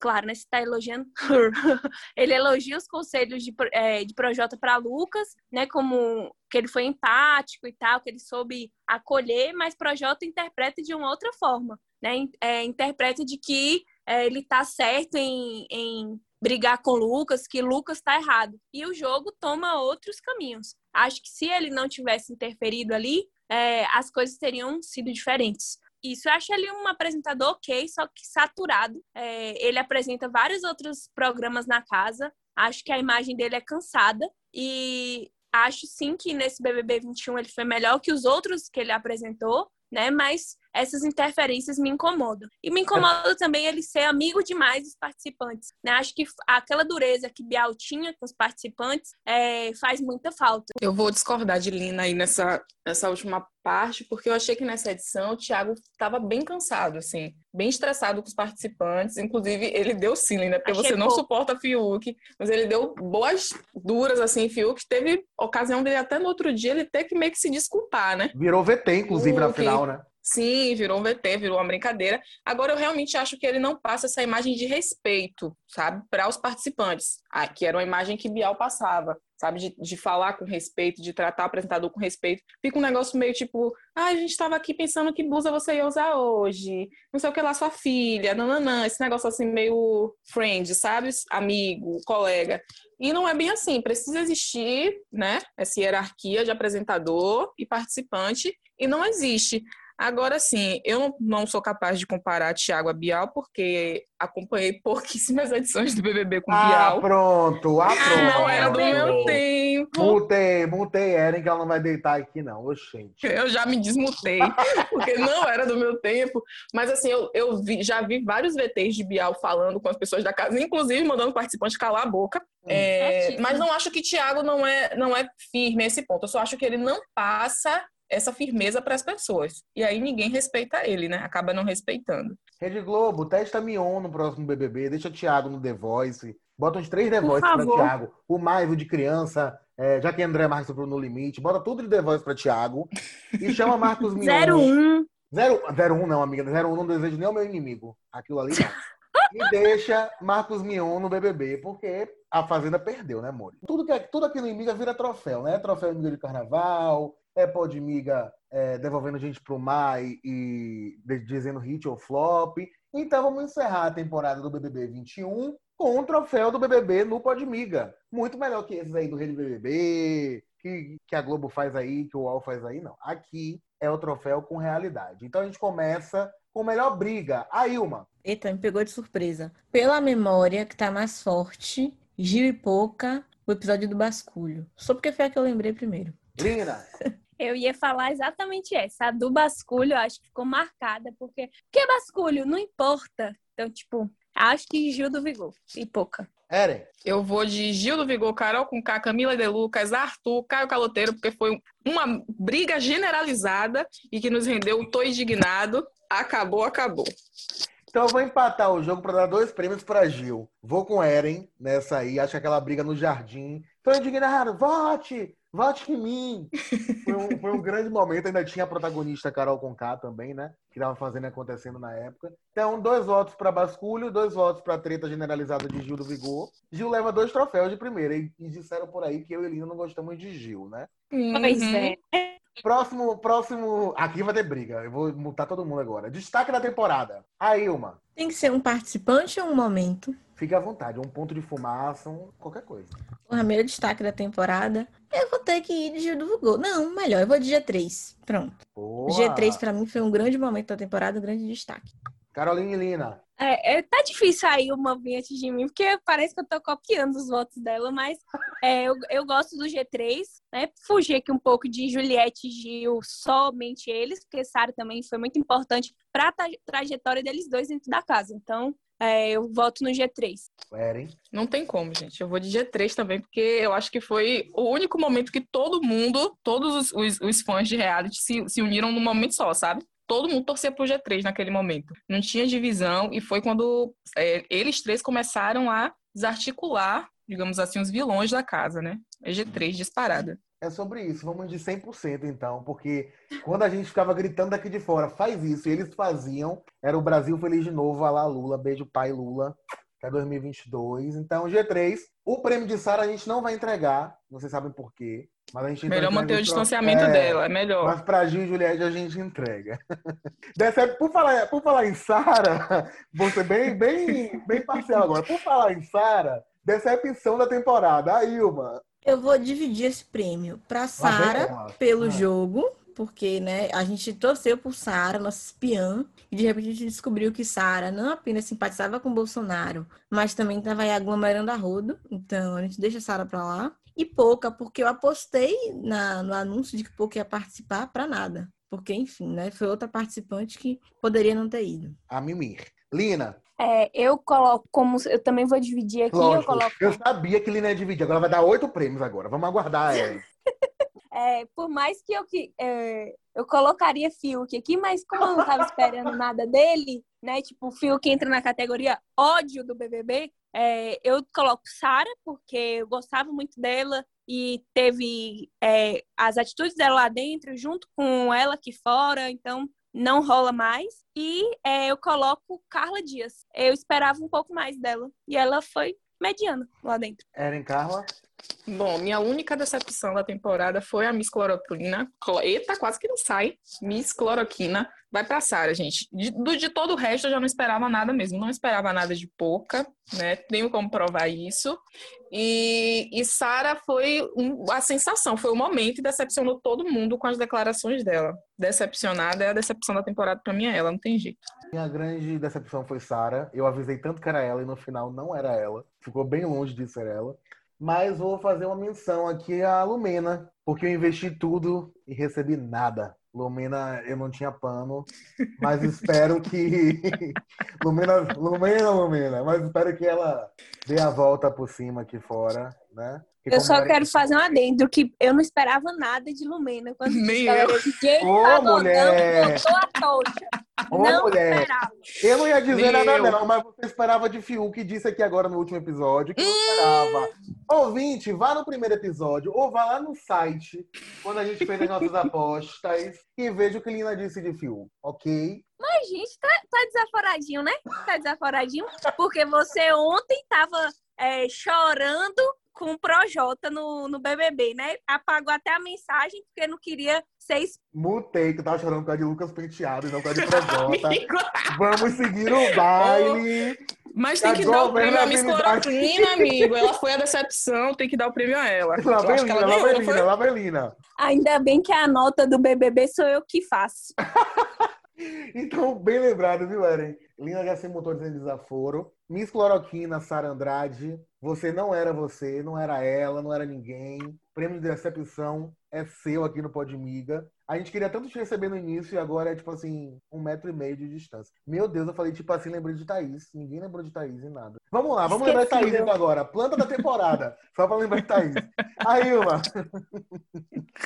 Speaker 4: Claro, né? Se está elogiando. ele elogia os conselhos de, é, de Projota para Lucas, né? Como que ele foi empático e tal, que ele soube acolher, mas Projota interpreta de uma outra forma, né? É, interpreta de que é, ele tá certo em, em brigar com Lucas, que Lucas tá errado. E o jogo toma outros caminhos. Acho que se ele não tivesse interferido ali, é, as coisas teriam sido diferentes. Isso eu acho ele um apresentador ok, só que saturado. É, ele apresenta vários outros programas na casa. Acho que a imagem dele é cansada. E acho sim que nesse BBB 21 ele foi melhor que os outros que ele apresentou, né? Mas essas interferências me incomodam. E me incomoda também ele ser amigo demais dos participantes. Né? Acho que aquela dureza que Bial tinha com os participantes é, faz muita falta.
Speaker 3: Eu vou discordar de Lina aí nessa, nessa última parte, porque eu achei que nessa edição o Thiago estava bem cansado, assim, bem estressado com os participantes. Inclusive, ele deu sim, Lina, porque
Speaker 4: Achei
Speaker 3: você não
Speaker 4: pouco.
Speaker 3: suporta Fiuk, mas ele deu boas duras, assim, Fiuk. Teve ocasião dele até no outro dia ele ter que meio que se desculpar, né?
Speaker 1: Virou VT, inclusive, na
Speaker 3: Ok.
Speaker 1: final, né?
Speaker 3: Sim, virou um VT, virou uma brincadeira. Agora, eu realmente acho que ele não passa essa imagem de respeito, sabe, para os participantes. Ah, que era uma imagem que Bial passava, sabe, de, de falar com respeito, de tratar o apresentador com respeito. Fica um negócio meio tipo, ah, a gente estava aqui pensando que blusa você ia usar hoje, não sei o que lá, sua filha, nananã, esse negócio assim meio friend, sabe, amigo, colega. E não é bem assim, precisa existir, né, essa hierarquia de apresentador e participante, e não existe. Agora sim, eu não, não sou capaz de comparar Thiago a Bial, porque acompanhei pouquíssimas edições do BBB com
Speaker 1: Ah,
Speaker 3: Bial.
Speaker 1: pronto. Ah, pronto.
Speaker 3: Não era do meu tempo.
Speaker 1: Multei, multei Eren, que ela não vai deitar aqui, não. Oxente.
Speaker 3: Eu já me desmutei, porque não era do meu tempo. Mas assim, eu, eu vi- já vi vários VTs de Bial falando com as pessoas da casa, inclusive mandando participantes calar a boca. É,
Speaker 4: Certíssimo.
Speaker 3: mas não acho que Thiago não é, não é firme nesse ponto. Eu só acho que ele não passa essa firmeza para as pessoas. E aí ninguém respeita ele, né? Acaba não respeitando.
Speaker 1: Rede Globo, testa Mion no próximo BBB, deixa Thiago no The Voice, bota uns três The Voice
Speaker 4: favor.
Speaker 1: Thiago, o Maivo de criança, é, já que André Marques foi pro No Limite, bota tudo de The Voice pra Thiago e chama Marcos Mion.
Speaker 4: 01.
Speaker 1: Zero, zero um não, amiga. Zero um não desejo nem o meu inimigo. Aquilo ali não. E deixa Marcos Mion no BBB, porque a Fazenda perdeu, né, Mori? Tudo, que, tudo aqui no Imiga vira troféu, né? Troféu Imiga de Carnaval, é de Miga é, devolvendo gente pro mar e, e dizendo hit ou flop. Então vamos encerrar a temporada do BBB 21 com o troféu do BBB no Podmiga. Muito melhor que esses aí do Rede BBB, que, que a Globo faz aí, que o UOL faz aí, não. Aqui é o troféu com realidade. Então a gente começa com melhor briga. A Ilma.
Speaker 2: Eita, me pegou de surpresa. Pela memória que tá mais forte, Gil e Poca, o episódio do basculho. Só porque foi a que eu lembrei primeiro.
Speaker 1: Lina,
Speaker 4: Eu ia falar exatamente essa. A do basculho, eu acho que ficou marcada, porque. Que é basculho? Não importa. Então, tipo, acho que Gil do Vigor. E pouca.
Speaker 1: Eren,
Speaker 3: Eu vou de Gil do Vigor, Carol com K, Camila de Lucas, Arthur, Caio Caloteiro, porque foi uma briga generalizada e que nos rendeu o Tô Indignado. Acabou, acabou.
Speaker 1: Então eu vou empatar o jogo para dar dois prêmios para Gil. Vou com Eren nessa aí. Acho que aquela briga no jardim. Tô indignado, vote! Vote em mim! Foi um, foi um grande momento. Ainda tinha a protagonista Carol Conká também, né? Que tava fazendo e acontecendo na época. Então, dois votos para Basculho, dois votos para treta generalizada de Gil do Vigor. Gil leva dois troféus de primeira. E, e disseram por aí que eu e Lina não gostamos de Gil, né?
Speaker 4: Pois
Speaker 3: Uhum.
Speaker 4: é.
Speaker 1: Próximo, próximo. Aqui vai ter briga. Eu vou multar todo mundo agora. Destaque da temporada. A Ilma.
Speaker 2: Tem que ser um participante ou um momento?
Speaker 1: Fique à vontade. Um ponto de fumaça, um- qualquer coisa.
Speaker 2: O primeiro destaque da temporada. Eu vou ter que ir de Gil do Vigor. Não, melhor, eu vou de G3. Pronto.
Speaker 1: Boa.
Speaker 2: G3 pra mim foi um grande momento da temporada, um grande destaque.
Speaker 1: Caroline e Lina.
Speaker 4: É, é, tá difícil aí uma vir antes de mim, porque parece que eu tô copiando os votos dela, mas é, eu, eu gosto do G3, né? Fugir aqui um pouco de Juliette e Gil, somente eles, porque Sara também foi muito importante pra tra trajetória deles dois dentro da casa. Então, é, eu voto no G3.
Speaker 1: Eren.
Speaker 3: Não tem como, gente. Eu vou de G3 também, porque eu acho que foi o único momento que todo mundo, todos os, os- os fãs de reality se, se uniram num momento só, sabe? Todo mundo torcia pro G3 naquele momento. Não tinha divisão e foi quando é, eles três começaram a desarticular, digamos assim, os vilões da casa, né? É G3 disparada.
Speaker 1: É sobre isso. Vamos de 100% então. Porque quando a gente ficava gritando daqui de fora, faz isso. E eles faziam. Era o Brasil Feliz de Novo. Alá Lula. Beijo pai Lula. Que é 2022. Então, G3. O prêmio de Sara a gente não vai entregar. Vocês sabem por quê. Mas a gente
Speaker 3: Melhor manter o distanciamento
Speaker 1: É,
Speaker 3: dela, é melhor.
Speaker 1: Mas pra Gil e Juliette a gente entrega. Decep, por, falar, por falar em Sara, vou ser bem, bem, bem parcial agora. Por falar em Sara, decepção da temporada. A Ilma.
Speaker 2: Eu vou dividir esse prêmio
Speaker 1: vem
Speaker 2: Sara pelo
Speaker 1: Ah.
Speaker 2: jogo, porque, né, a gente torceu por Sara, nossa espiã, e de repente a gente descobriu que Sara não apenas simpatizava com Bolsonaro, mas também estava aí aglomerando a rodo. Então a gente deixa Sara pra lá. E pouca, porque eu apostei na- no anúncio de que pouca ia participar pra nada. Porque, enfim, né, foi outra participante que poderia não ter ido.
Speaker 1: A Mimir. Lina.
Speaker 4: É, eu coloco como. Eu também vou dividir aqui, eu
Speaker 1: Lógico.
Speaker 4: coloco.
Speaker 1: Eu sabia que Lina ia dividir. Agora vai dar oito prêmios agora. Vamos aguardar ela.
Speaker 4: É, por mais que eu, que, é, eu colocaria Fiuk aqui, mas como eu não tava esperando nada dele, né? Tipo, o Fiuk entra na categoria ódio do BBB, é, eu coloco Sara, porque eu gostava muito dela e teve é, as atitudes dela lá dentro, junto com ela aqui fora, então não rola mais. E é, eu coloco Carla Dias. Eu esperava um pouco mais dela e ela foi mediana lá dentro.
Speaker 1: Eren Carla.
Speaker 3: Bom, minha única decepção da temporada foi a Miss Cloroquina. Clo- Eita, quase que não sai. Miss Cloroquina. Vai pra Sara, gente. De, de todo o resto, eu já não esperava nada mesmo. Não esperava nada de pouca, né? Tenho como provar isso. E, e Sara foi um- a sensação, foi o momento e decepcionou todo mundo com as declarações dela. Decepcionada é a decepção da temporada pra mim, é ela, não tem jeito.
Speaker 1: Minha grande decepção foi Sara. Eu avisei tanto que era ela e no final não era ela. Ficou bem longe de ser ela. Mas vou fazer uma menção aqui à Lumena, porque eu investi tudo e recebi nada. Lumena, eu não tinha pano, mas espero que. Lumena, Lumena, Lumena, mas espero que ela dê a volta por cima aqui fora, né?
Speaker 4: Eu só quero fazer um adendo que eu não esperava nada de Lumena quando
Speaker 3: Nem eu.
Speaker 4: DJ
Speaker 1: Ô, mulher!
Speaker 4: botou a tocha.
Speaker 1: Ô,
Speaker 4: não
Speaker 1: mulher!
Speaker 4: esperava.
Speaker 1: Eu não ia dizer
Speaker 3: Nem
Speaker 1: nada
Speaker 3: eu.
Speaker 1: não, mas você esperava de Fiuk, que disse aqui agora no último episódio que eu esperava. Ouvinte, vá no primeiro episódio ou vá lá no site, quando a gente fez as nossas apostas, e veja o que Lina disse de Fiuk, ok?
Speaker 4: Mas, gente, tá, tá desaforadinho, né? Tá desaforadinho. Porque você ontem tava é, chorando com o Projota no, no BBB, né? Apagou até a mensagem porque não queria ser ex-
Speaker 1: Mutei, que eu tava chorando por causa de Lucas Penteado e não por causa de Projota. Vamos seguir o baile.
Speaker 3: Mas tem
Speaker 1: A
Speaker 3: que dar o prêmio à Miss. Cloroquina, amigo. Ela foi a decepção, tem que dar o prêmio a ela. Eu
Speaker 1: Lá
Speaker 3: acho
Speaker 1: vem
Speaker 3: que
Speaker 1: Lina,
Speaker 3: ela
Speaker 1: lá
Speaker 3: ganhou,
Speaker 1: vem
Speaker 3: não foi?
Speaker 1: Lina, lá vem Lina.
Speaker 4: Ainda bem que a nota do BBB sou eu que faço.
Speaker 1: Então, bem lembrado, viu, Eren? Lina Garcia Motores em desaforo. Miss Cloroquina, Sara Andrade. Você não era você, não era ela, não era ninguém. Prêmio de decepção é seu aqui no Podmiga. A gente queria tanto te receber no início e agora é tipo assim, um metro e meio de distância. Meu Deus, eu falei tipo assim, lembrei de Thaís. Ninguém lembrou de Thaís em nada. Vamos lá, vamos lembrar de Thaís então agora. Planta da temporada. Só pra lembrar de Thaís. Aí, Ilma.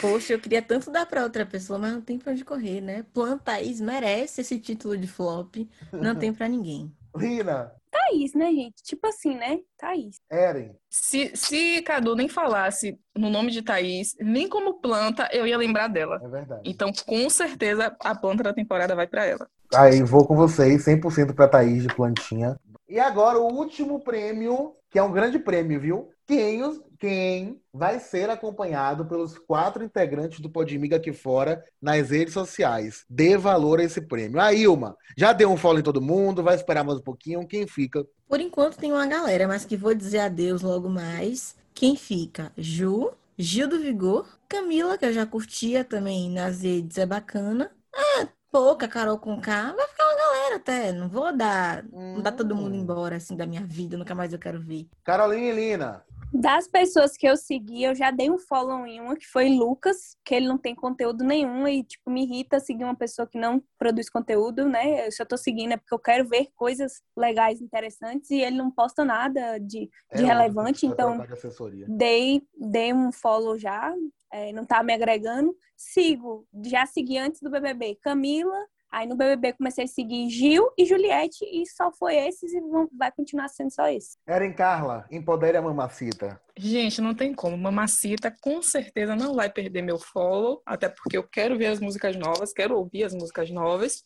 Speaker 2: Poxa, eu queria tanto dar pra outra pessoa, mas não tem pra onde correr, né? Planta Thaís merece esse título de flop. Não tem pra ninguém.
Speaker 1: Lina.
Speaker 4: Thaís, né, gente? Tipo assim, né? Thaís.
Speaker 1: Eren.
Speaker 3: Se, se Cadu nem falasse no nome de Thaís, nem como planta, eu ia lembrar dela.
Speaker 1: É verdade.
Speaker 3: Então, com certeza, a planta da temporada vai para ela.
Speaker 1: Aí, vou com vocês, 100% pra Thaís de plantinha. E agora, o último prêmio, que é um grande prêmio, viu? Quem, os- quem vai ser acompanhado pelos quatro integrantes do Podmiga aqui fora nas redes sociais. Dê valor a esse prêmio. A Ilma, já deu um follow em todo mundo, vai esperar mais um pouquinho. Quem fica?
Speaker 2: Por enquanto tem uma galera, mas que vou dizer adeus logo mais. Quem fica? Ju, Gil do Vigor, Camila, que eu já curtia também nas redes, é bacana. Ah, pouca, Carol com K. Vai ficar uma galera até. Não vou dar, não dar todo mundo
Speaker 1: Hum.
Speaker 2: embora assim da minha vida, nunca mais eu quero ver.
Speaker 1: Carolina e Lina.
Speaker 4: Das pessoas que eu segui, eu já dei um follow em uma, que foi Lucas, que ele não tem conteúdo nenhum e, tipo, me irrita seguir uma pessoa que não produz conteúdo, né? Eu só tô seguindo é porque eu quero ver coisas legais, interessantes e ele não posta nada de, de
Speaker 1: É,
Speaker 4: relevante,
Speaker 1: vai
Speaker 4: então
Speaker 1: de assessoria.
Speaker 4: dei, dei um follow já, é, não tá me agregando. Sigo, já segui antes do BBB Camila, aí no BBB comecei a seguir Gil e Juliette e só foi esses e vão- vai continuar sendo só esse.
Speaker 1: Eren Carla, empodere a mamacita.
Speaker 3: Gente, não tem como. Mamacita com certeza não vai perder meu follow, até porque eu quero ver as músicas novas, quero ouvir as músicas novas.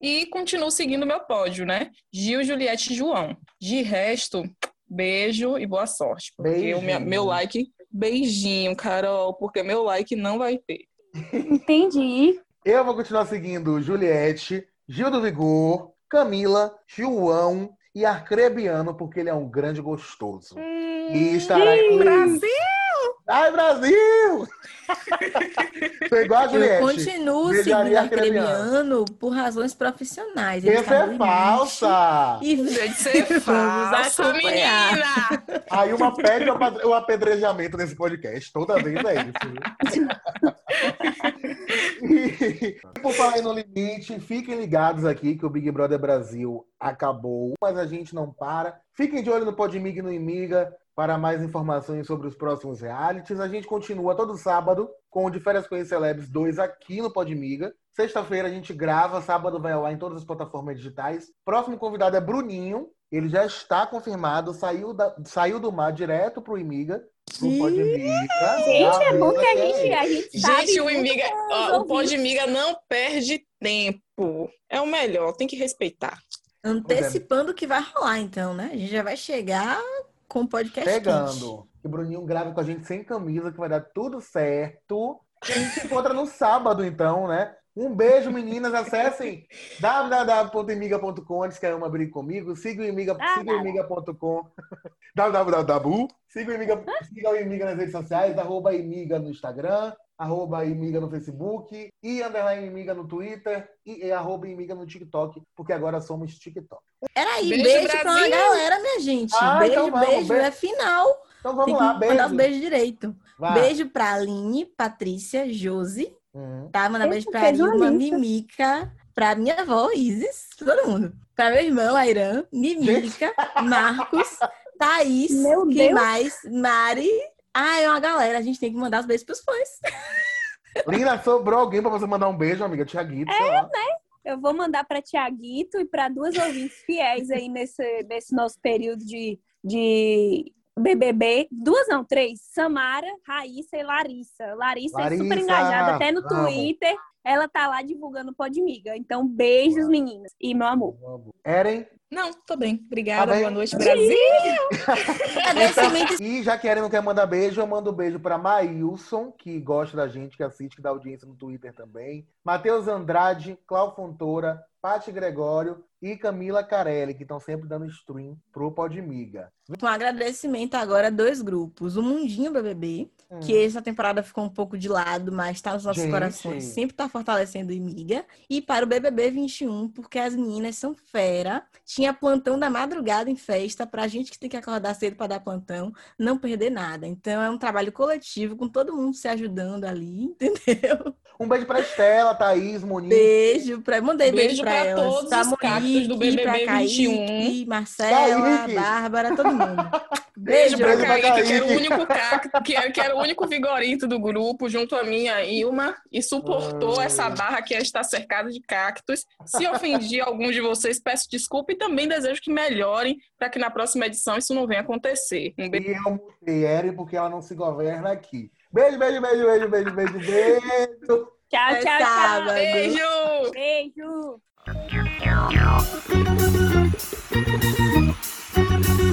Speaker 3: E continuo seguindo meu pódio, né? Gil, Juliette e João. De resto, beijo e boa sorte. Porque o meu,
Speaker 1: Beijinho.
Speaker 3: meu like. Beijinho, Carol, porque meu like não vai ter.
Speaker 4: Entendi.
Speaker 1: Eu vou continuar seguindo Juliette, Gil do Vigor, Camila, João e Arcrebiano, porque ele é um grande gostoso. E estará em
Speaker 3: Brasil!
Speaker 1: Ai, Brasil! Tô igual a
Speaker 2: Eu
Speaker 1: Juliette.
Speaker 2: continuo
Speaker 1: Beijaria
Speaker 2: seguindo
Speaker 1: Arcrebiano.
Speaker 2: Arcrebiano por razões profissionais. Ele
Speaker 1: Essa
Speaker 2: tá
Speaker 1: é falsa!
Speaker 2: E
Speaker 3: ser
Speaker 2: Vamos
Speaker 3: falsa, menina!
Speaker 1: Aí uma pede o apedrejamento nesse podcast. Toda vez é isso. E, por falar no limite, fiquem ligados aqui que o Big Brother Brasil acabou, mas a gente não para. Fiquem de olho no Podmig e no Imiga para mais informações sobre os próximos realities. A gente continua todo sábado com o De Férias com Celebs 2 aqui no Podmiga. Sexta-feira a gente grava, sábado vai ao ar em todas as plataformas digitais. Próximo convidado é Bruninho. Ele já está confirmado, saiu, da- saiu do mar direto pro Imiga. Pro
Speaker 2: Ih!
Speaker 1: Podmiga.
Speaker 4: Gente, é bom que a
Speaker 1: Já
Speaker 4: gente, a gente sabe.
Speaker 3: Gente, o Imiga, ó, o. Podmiga não perde tempo. É o melhor, tem que respeitar.
Speaker 2: antecipando o que vai rolar, então, né? A gente já vai chegar com o podcast.
Speaker 1: Chegando. Que o Bruninho grava com a gente sem camisa, que vai dar tudo certo. E a gente se encontra no sábado, então, né? Um beijo, meninas. Acessem www.imiga.com antes que a Ama brigue comigo. Siga o Imiga,
Speaker 4: Ah,
Speaker 1: siga o imiga.com. www. Siga o Imiga, siga o Imiga nas redes sociais, arroba Imiga no Instagram, arroba Imiga no Facebook e underline Imiga no Twitter e, e arroba Imiga no TikTok, porque agora somos TikTok.
Speaker 2: Era aí,
Speaker 3: Beijo,
Speaker 2: beijo, pra uma
Speaker 3: Brasil!
Speaker 2: galera, minha gente.
Speaker 1: Ah,
Speaker 2: beijo,
Speaker 1: então vamos,
Speaker 2: beijo,
Speaker 1: beijo.
Speaker 2: é final.
Speaker 1: Então
Speaker 2: Tem
Speaker 1: vamos
Speaker 2: que
Speaker 1: lá,
Speaker 2: mandar os
Speaker 1: beijo.
Speaker 2: beijos direito.
Speaker 1: Vai.
Speaker 2: Beijo pra Aline, Patrícia, Josi,
Speaker 1: Hum.
Speaker 2: tá? Manda beijo pra
Speaker 4: fez uma
Speaker 2: Ilma,
Speaker 4: lista.
Speaker 2: Mimica, pra minha avó, Isis, todo mundo. Pra meu irmão, Airan, Mimica, Marcos, Thaís,
Speaker 4: Meu
Speaker 2: quem
Speaker 4: Deus.
Speaker 2: mais? Mari. Ah, é uma galera, a gente tem que mandar os beijos pros fãs.
Speaker 1: Lina, sobrou alguém pra você mandar um beijo, amiga? Tiaguito, sei lá.
Speaker 4: Eu vou mandar para Tiaguito e para duas ouvintes fiéis aí nesse, nesse nosso período de, de BBB. Duas não, três. Samara, Raíssa e Larissa. Larissa, é super
Speaker 1: Larissa,
Speaker 4: engajada, até no
Speaker 1: vamos.
Speaker 4: Twitter. Ela tá lá divulgando Podmiga. Então, beijos,
Speaker 1: Uau.
Speaker 4: meninas. E meu amor.
Speaker 1: Eren,
Speaker 3: Não, tô bem. Obrigada,
Speaker 1: Tá bem?
Speaker 3: boa noite, Brasil.
Speaker 2: Agradecimento
Speaker 1: E já que a Eren não quer mandar beijo, eu mando um beijo pra Maílson, que gosta da gente, que assiste, que dá audiência no Twitter também. Matheus Andrade, Clau Fontoura, Paty Gregório e Camila Carelli, que estão sempre dando stream pro Podmiga.
Speaker 2: Um agradecimento agora a dois grupos. O Mundinho BBB, hum. que essa temporada ficou um pouco de lado, mas está nos nossos Gente. corações, sempre está fortalecendo o Imiga. E para o BBB 21, porque as meninas são fera. Tinha plantão da madrugada em festa, pra gente que tem que acordar cedo para dar plantão, não perder nada. Então é um trabalho coletivo, com todo mundo se ajudando ali, entendeu?
Speaker 1: Um beijo pra Estela, Thaís, Monique.
Speaker 2: Beijo pra. Mandei beijo,
Speaker 3: beijo pra, pra
Speaker 2: elas.
Speaker 3: todos pra os Monique, do BBB Kaique, 21.
Speaker 2: Marcela, Kaique. Bárbara, todo mundo.
Speaker 3: Beijo, beijo pra, Kaique, Kaique, que era o único cacto, que era, que era o único vigorito do grupo, junto a minha Ilma, e suportou Ai. essa barra que está cercada de cactos. Se ofendi algum de vocês, peço desculpa e também desejo que melhorem para que na próxima edição isso não venha acontecer.
Speaker 1: Um beijo. E eu mutei Eren porque ela não se governa aqui. Beijo, beijo, beijo, beijo, beijo, beijo, beijo.
Speaker 4: Tchau, é tchau, tchau.
Speaker 3: Beijo.
Speaker 4: Beijo. Thank you.